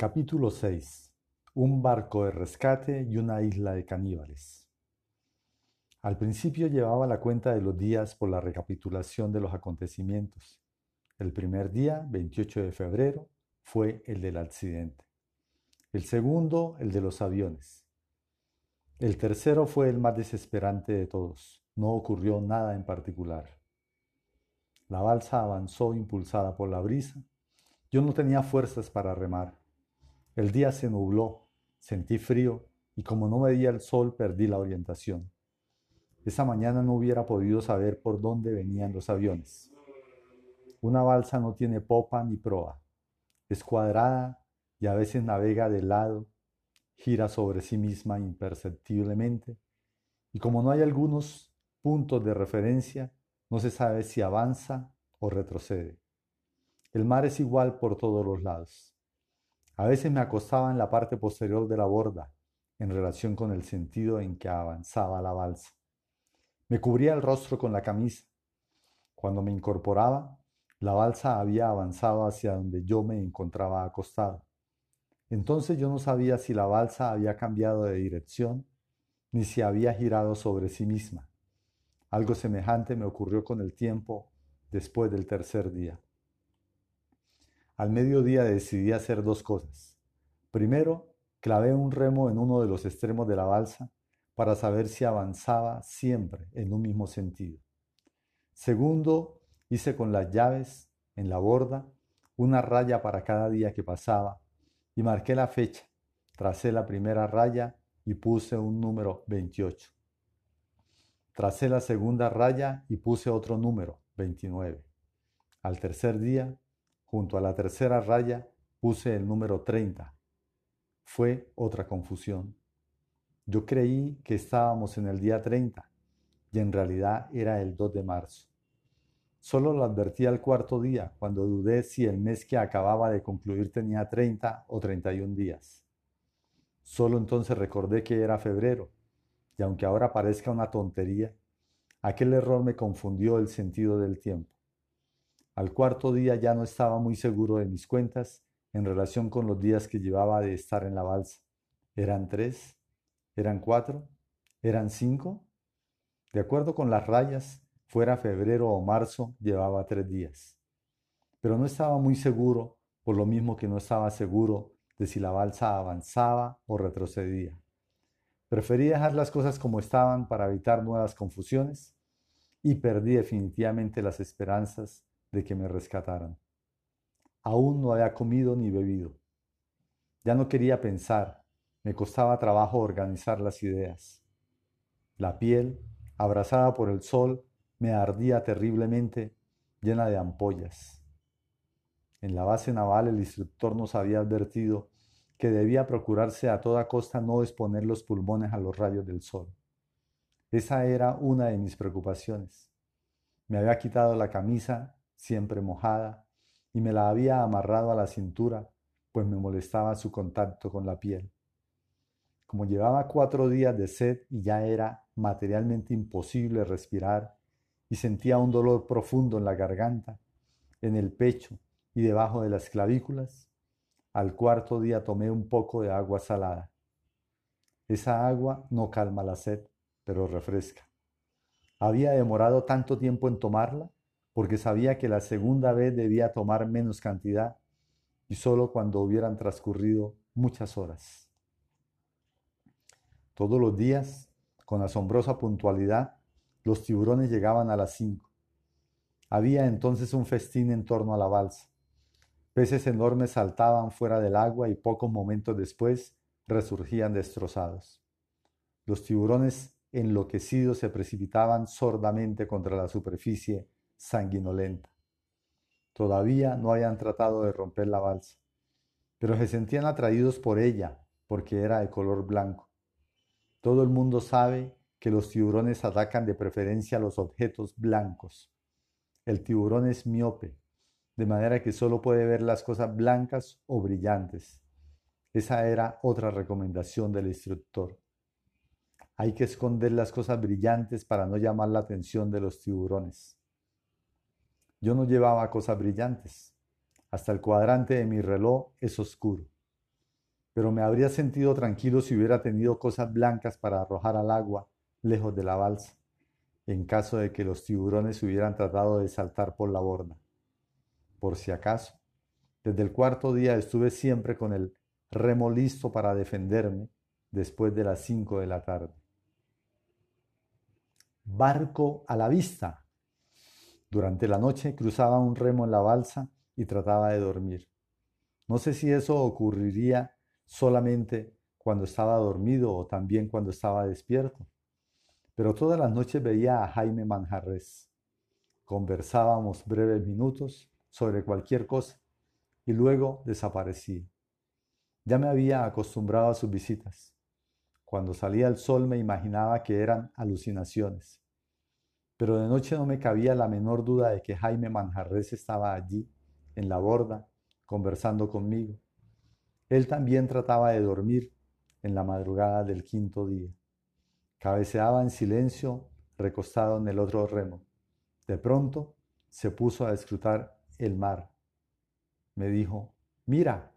Capítulo 6. Un barco de rescate y una isla de caníbales. Al principio llevaba la cuenta de los días por la recapitulación de los acontecimientos. El primer día, 28 de febrero, fue el del accidente. El segundo, el de los aviones. El tercero fue el más desesperante de todos. No ocurrió nada en particular. La balsa avanzó impulsada por la brisa. Yo no tenía fuerzas para remar. El día se nubló, sentí frío y como no veía el sol perdí la orientación. Esa mañana no hubiera podido saber por dónde venían los aviones. Una balsa no tiene popa ni proa. Es cuadrada y a veces navega de lado, gira sobre sí misma imperceptiblemente y como no hay algunos puntos de referencia, no se sabe si avanza o retrocede. El mar es igual por todos los lados. A veces me acostaba en la parte posterior de la borda, en relación con el sentido en que avanzaba la balsa. Me cubría el rostro con la camisa. Cuando me incorporaba, la balsa había avanzado hacia donde yo me encontraba acostado. Entonces yo no sabía si la balsa había cambiado de dirección, ni si había girado sobre sí misma. Algo semejante me ocurrió con el tiempo después del tercer día. Al mediodía decidí hacer dos cosas. Primero, clavé un remo en uno de los extremos de la balsa para saber si avanzaba siempre en un mismo sentido. Segundo, hice con las llaves en la borda una raya para cada día que pasaba y marqué la fecha. Tracé la primera raya y puse un número 28. Tracé la segunda raya y puse otro número, 29. Al tercer día Junto a la tercera raya puse el número 30. Fue otra confusión. Yo creí que estábamos en el día 30 y en realidad era el 2 de marzo. Solo lo advertí al cuarto día, cuando dudé si el mes que acababa de concluir tenía 30 o 31 días. Solo entonces recordé que era febrero, y aunque ahora parezca una tontería, aquel error me confundió el sentido del tiempo. Al cuarto día ya no estaba muy seguro de mis cuentas en relación con los días que llevaba de estar en la balsa. ¿Eran tres? ¿Eran cuatro? ¿Eran cinco? De acuerdo con las rayas, fuera febrero o marzo, llevaba tres días. Pero no estaba muy seguro, por lo mismo que no estaba seguro de si la balsa avanzaba o retrocedía. Preferí dejar las cosas como estaban para evitar nuevas confusiones y perdí definitivamente las esperanzas de que me rescataran. Aún no había comido ni bebido. Ya no quería pensar, me costaba trabajo organizar las ideas. La piel, abrazada por el sol, me ardía terriblemente, llena de ampollas. En la base naval el instructor nos había advertido que debía procurarse a toda costa no exponer los pulmones a los rayos del sol. Esa era una de mis preocupaciones. Me había quitado la camisa siempre mojada, y me la había amarrado a la cintura, pues me molestaba su contacto con la piel. Como llevaba cuatro días de sed y ya era materialmente imposible respirar, y sentía un dolor profundo en la garganta, en el pecho y debajo de las clavículas, al cuarto día tomé un poco de agua salada. Esa agua no calma la sed, pero refresca. Había demorado tanto tiempo en tomarla porque sabía que la segunda vez debía tomar menos cantidad y solo cuando hubieran transcurrido muchas horas. Todos los días, con asombrosa puntualidad, los tiburones llegaban a las cinco. Había entonces un festín en torno a la balsa. Peces enormes saltaban fuera del agua y pocos momentos después resurgían destrozados. Los tiburones enloquecidos se precipitaban sordamente contra la superficie sanguinolenta. Todavía no habían tratado de romper la balsa, pero se sentían atraídos por ella porque era de color blanco. Todo el mundo sabe que los tiburones atacan de preferencia los objetos blancos. El tiburón es miope, de manera que solo puede ver las cosas blancas o brillantes. Esa era otra recomendación del instructor. Hay que esconder las cosas brillantes para no llamar la atención de los tiburones. Yo no llevaba cosas brillantes. Hasta el cuadrante de mi reloj es oscuro. pero me habría sentido tranquilo si hubiera tenido cosas blancas para arrojar al agua lejos de la balsa, en caso de que los tiburones hubieran tratado de saltar por la borda. Por si acaso, desde el cuarto día estuve siempre con el remo listo para defenderme después de las cinco de la tarde. Barco a la vista. Durante la noche cruzaba un remo en la balsa y trataba de dormir. No sé si eso ocurriría solamente cuando estaba dormido o también cuando estaba despierto, pero todas las noches veía a Jaime Manjarres. Conversábamos breves minutos sobre cualquier cosa y luego desaparecía. Ya me había acostumbrado a sus visitas. Cuando salía el sol me imaginaba que eran alucinaciones, pero de noche no me cabía la menor duda de que Jaime Manjarres estaba allí, en la borda, conversando conmigo. Él también trataba de dormir en la madrugada del quinto día. Cabeceaba en silencio, recostado en el otro remo. De pronto se puso a escrutar el mar. Me dijo, mira.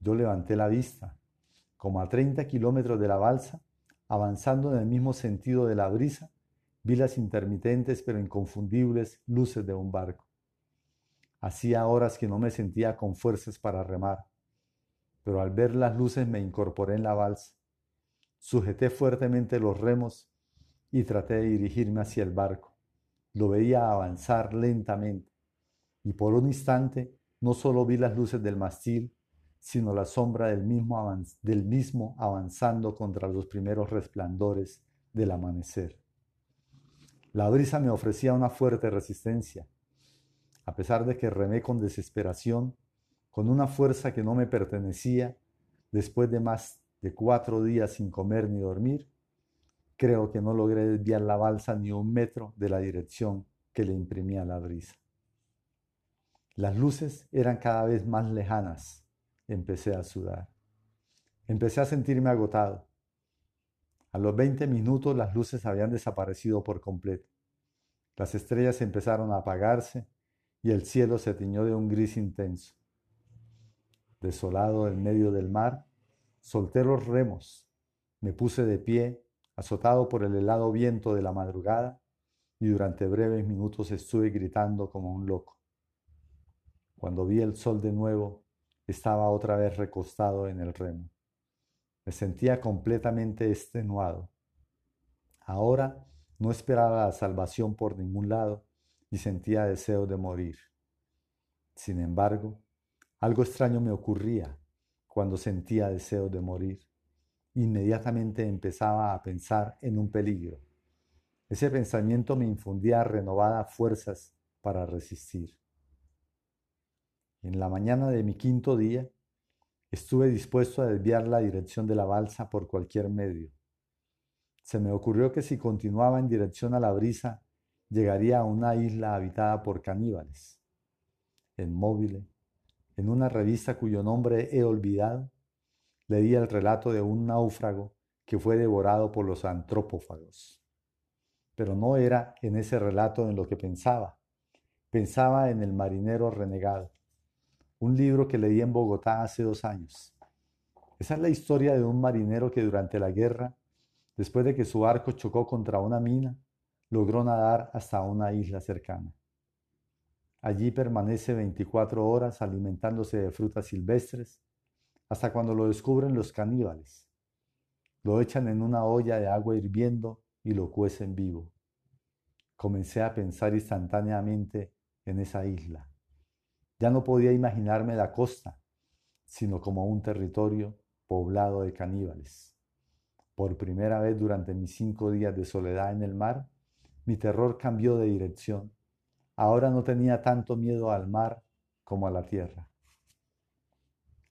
Yo levanté la vista. Como a 30 kilómetros de la balsa, avanzando en el mismo sentido de la brisa, vi las intermitentes pero inconfundibles luces de un barco. Hacía horas que no me sentía con fuerzas para remar, pero al ver las luces me incorporé en la balsa. Sujeté fuertemente los remos y traté de dirigirme hacia el barco. Lo veía avanzar lentamente y por un instante no solo vi las luces del mastil, sino la sombra del mismo, del mismo avanzando contra los primeros resplandores del amanecer. La brisa me ofrecía una fuerte resistencia, a pesar de que remé con desesperación, con una fuerza que no me pertenecía, después de más de cuatro días sin comer ni dormir, creo que no logré desviar la balsa ni un metro de la dirección que le imprimía la brisa. Las luces eran cada vez más lejanas. Empecé a sudar. Empecé a sentirme agotado. A los 20 minutos las luces habían desaparecido por completo. Las estrellas empezaron a apagarse y el cielo se tiñó de un gris intenso. Desolado en medio del mar, solté los remos, me puse de pie, azotado por el helado viento de la madrugada, y durante breves minutos estuve gritando como un loco. Cuando vi el sol de nuevo, estaba otra vez recostado en el remo. Me sentía completamente extenuado. Ahora no esperaba la salvación por ningún lado y sentía deseo de morir. Sin embargo, algo extraño me ocurría cuando sentía deseo de morir. Inmediatamente empezaba a pensar en un peligro. Ese pensamiento me infundía renovadas fuerzas para resistir. En la mañana de mi quinto día, estuve dispuesto a desviar la dirección de la balsa por cualquier medio. Se me ocurrió que si continuaba en dirección a la brisa, llegaría a una isla habitada por caníbales. En móvil, en una revista cuyo nombre he olvidado, leía el relato de un náufrago que fue devorado por los antropófagos. Pero no era en ese relato en lo que pensaba. Pensaba en El marinero renegado, un libro que leí en Bogotá hace dos años. Esa es la historia de un marinero que durante la guerra, después de que su barco chocó contra una mina, logró nadar hasta una isla cercana. Allí permanece 24 horas alimentándose de frutas silvestres hasta cuando lo descubren los caníbales. Lo echan en una olla de agua hirviendo y lo cuecen vivo. Comencé a pensar instantáneamente en esa isla. Ya no podía imaginarme la costa, sino como un territorio poblado de caníbales. Por primera vez durante mis cinco días de soledad en el mar, mi terror cambió de dirección. Ahora no tenía tanto miedo al mar como a la tierra.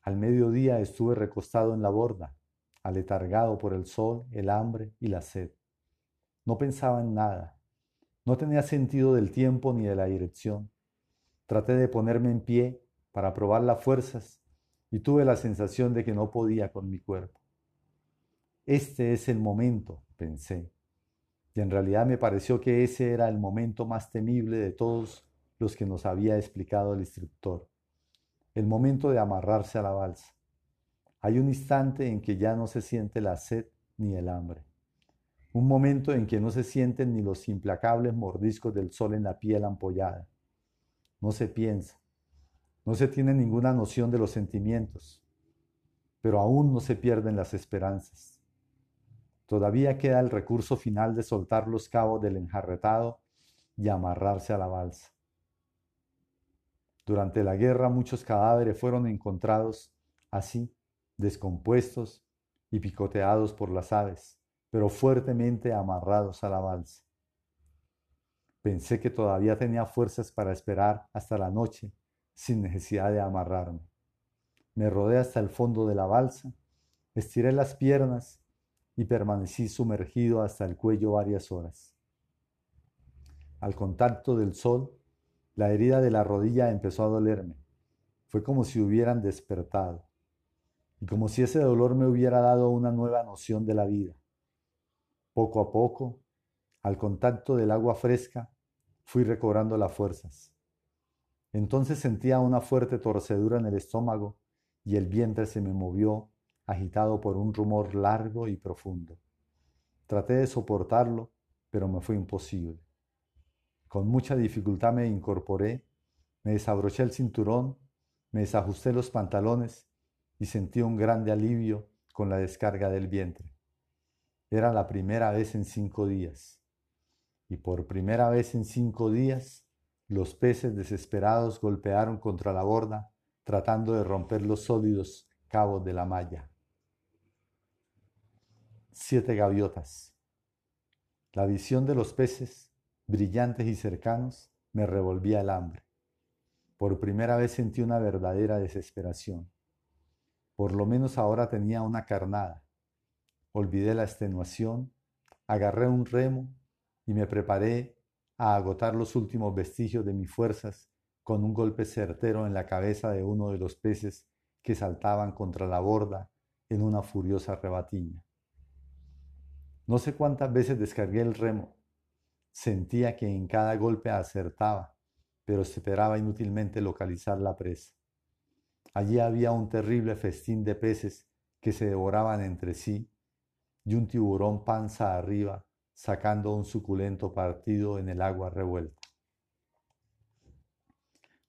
Al mediodía estuve recostado en la borda, aletargado por el sol, el hambre y la sed. No pensaba en nada. No tenía sentido del tiempo ni de la dirección. Traté de ponerme en pie para probar las fuerzas y tuve la sensación de que no podía con mi cuerpo. Este es el momento, pensé. Y en realidad me pareció que ese era el momento más temible de todos los que nos había explicado el instructor. El momento de amarrarse a la balsa. Hay un instante en que ya no se siente la sed ni el hambre. Un momento en que no se sienten ni los implacables mordiscos del sol en la piel ampollada. No se piensa. No se tiene ninguna noción de los sentimientos. Pero aún no se pierden las esperanzas. Todavía queda el recurso final de soltar los cabos del enjarretado y amarrarse a la balsa. Durante la guerra muchos cadáveres fueron encontrados así, descompuestos y picoteados por las aves, pero fuertemente amarrados a la balsa. Pensé que todavía tenía fuerzas para esperar hasta la noche sin necesidad de amarrarme. Me rodé hasta el fondo de la balsa, estiré las piernas y permanecí sumergido hasta el cuello varias horas. Al contacto del sol, la herida de la rodilla empezó a dolerme. Fue como si hubieran despertado y como si ese dolor me hubiera dado una nueva noción de la vida. Poco a poco, al contacto del agua fresca, fui recobrando las fuerzas. Entonces sentía una fuerte torcedura en el estómago y el vientre se me movió, agitado por un rumor largo y profundo. Traté de soportarlo, pero me fue imposible. Con mucha dificultad me incorporé, me desabroché el cinturón, me desajusté los pantalones y sentí un grande alivio con la descarga del vientre. Era la primera vez en cinco días. Y por primera vez en cinco días, los peces desesperados golpearon contra la borda, tratando de romper los sólidos cabos de la malla. Siete gaviotas. La visión de los peces, brillantes y cercanos, me revolvía el hambre. Por primera vez sentí una verdadera desesperación. Por lo menos ahora tenía una carnada. Olvidé la extenuación, agarré un remo y me preparé a agotar los últimos vestigios de mis fuerzas con un golpe certero en la cabeza de uno de los peces que saltaban contra la borda en una furiosa rebatiña. No sé cuántas veces descargué el remo. Sentía que en cada golpe acertaba, pero esperaba inútilmente localizar la presa. Allí había un terrible festín de peces que se devoraban entre sí y un tiburón panza arriba sacando un suculento partido en el agua revuelta.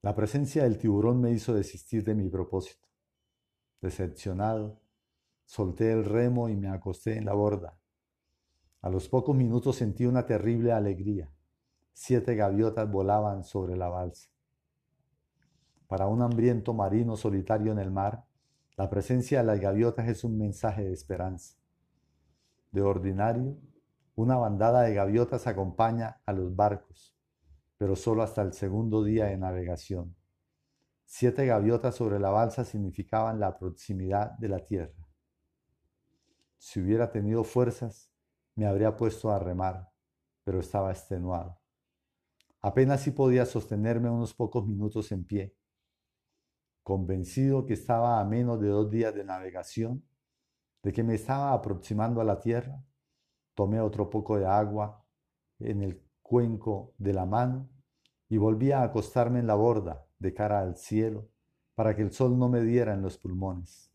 La presencia del tiburón me hizo desistir de mi propósito. Decepcionado, solté el remo y me acosté en la borda. A los pocos minutos sentí una terrible alegría. Siete gaviotas volaban sobre la balsa. Para un hambriento marino solitario en el mar, la presencia de las gaviotas es un mensaje de esperanza. De ordinario, una bandada de gaviotas acompaña a los barcos, pero solo hasta el segundo día de navegación. Siete gaviotas sobre la balsa significaban la proximidad de la tierra. Si hubiera tenido fuerzas, me habría puesto a remar, pero estaba extenuado. Apenas si podía sostenerme unos pocos minutos en pie convencido que estaba a menos de dos días de navegación, de que me estaba aproximando a la tierra, tomé otro poco de agua en el cuenco de la mano y volví a acostarme en la borda de cara al cielo para que el sol no me diera en los pulmones.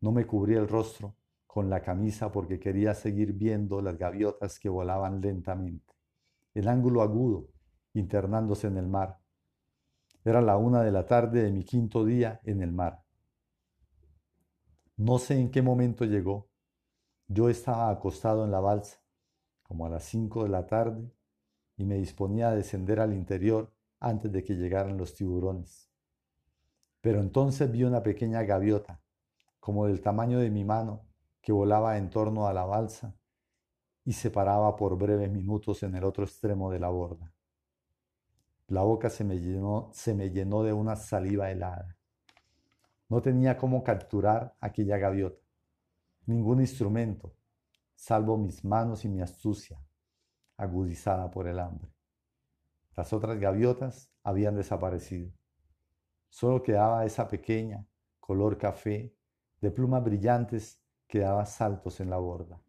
No me cubrí el rostro con la camisa porque quería seguir viendo las gaviotas que volaban lentamente, el ángulo agudo internándose en el mar era la una de la tarde de mi quinto día en el mar. No sé en qué momento llegó. Yo estaba acostado en la balsa, como a las cinco de la tarde, y me disponía a descender al interior antes de que llegaran los tiburones. Pero entonces vi una pequeña gaviota, como del tamaño de mi mano, que volaba en torno a la balsa y se paraba por breves minutos en el otro extremo de la borda. La boca se me llenó, se me llenó de una saliva helada. No tenía cómo capturar aquella gaviota, ningún instrumento, salvo mis manos y mi astucia, agudizada por el hambre. Las otras gaviotas habían desaparecido. Solo quedaba esa pequeña, color café, de plumas brillantes que daba saltos en la borda.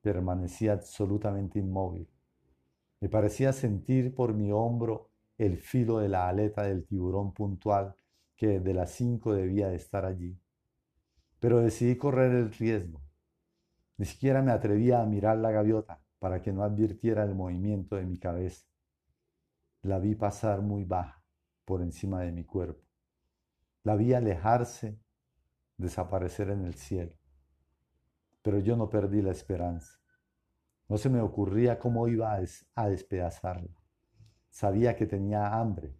Permanecía absolutamente inmóvil, me parecía sentir por mi hombro el filo de la aleta del tiburón puntual que desde las cinco debía de estar allí, pero decidí correr el riesgo. Ni siquiera me atrevía a mirar la gaviota para que no advirtiera el movimiento de mi cabeza. La vi pasar muy baja por encima de mi cuerpo. La vi alejarse, desaparecer en el cielo. Pero yo no perdí la esperanza. No se me ocurría cómo iba a despedazarla. Sabía que tenía hambre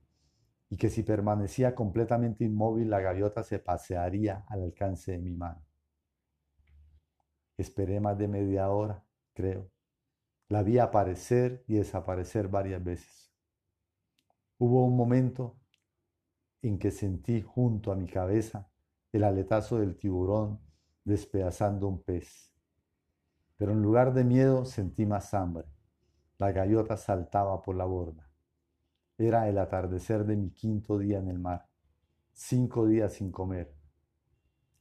y que si permanecía completamente inmóvil la gaviota se pasearía al alcance de mi mano. Esperé más de media hora, creo. La vi aparecer y desaparecer varias veces. Hubo un momento en que sentí junto a mi cabeza el aletazo del tiburón despedazando un pez. Pero en lugar de miedo sentí más hambre. La gaviota saltaba por la borda. Era el atardecer de mi quinto día en el mar, cinco días sin comer.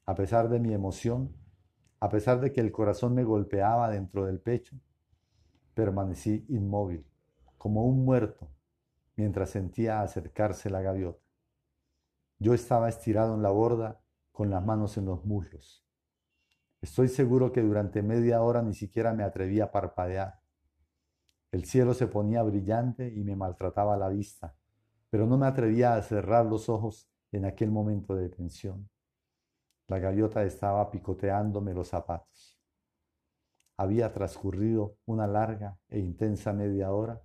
A pesar de mi emoción, a pesar de que el corazón me golpeaba dentro del pecho, permanecí inmóvil, como un muerto, mientras sentía acercarse la gaviota. Yo estaba estirado en la borda con las manos en los muslos. Estoy seguro que durante media hora ni siquiera me atreví a parpadear. El cielo se ponía brillante y me maltrataba la vista, pero no me atrevía a cerrar los ojos en aquel momento de tensión. La gaviota estaba picoteándome los zapatos. Había transcurrido una larga e intensa media hora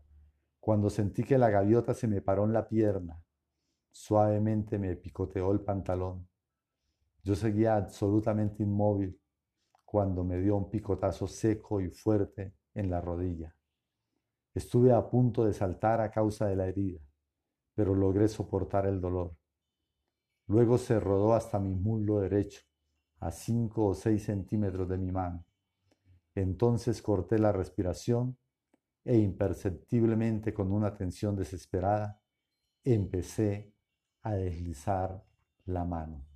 cuando sentí que la gaviota se me paró en la pierna. Suavemente me picoteó el pantalón. Yo seguía absolutamente inmóvil cuando me dio un picotazo seco y fuerte en la rodilla. Estuve a punto de saltar a causa de la herida, pero logré soportar el dolor. Luego se rodó hasta mi muslo derecho, a cinco o seis centímetros de mi mano. Entonces corté la respiración e imperceptiblemente con una tensión desesperada empecé a deslizar la mano.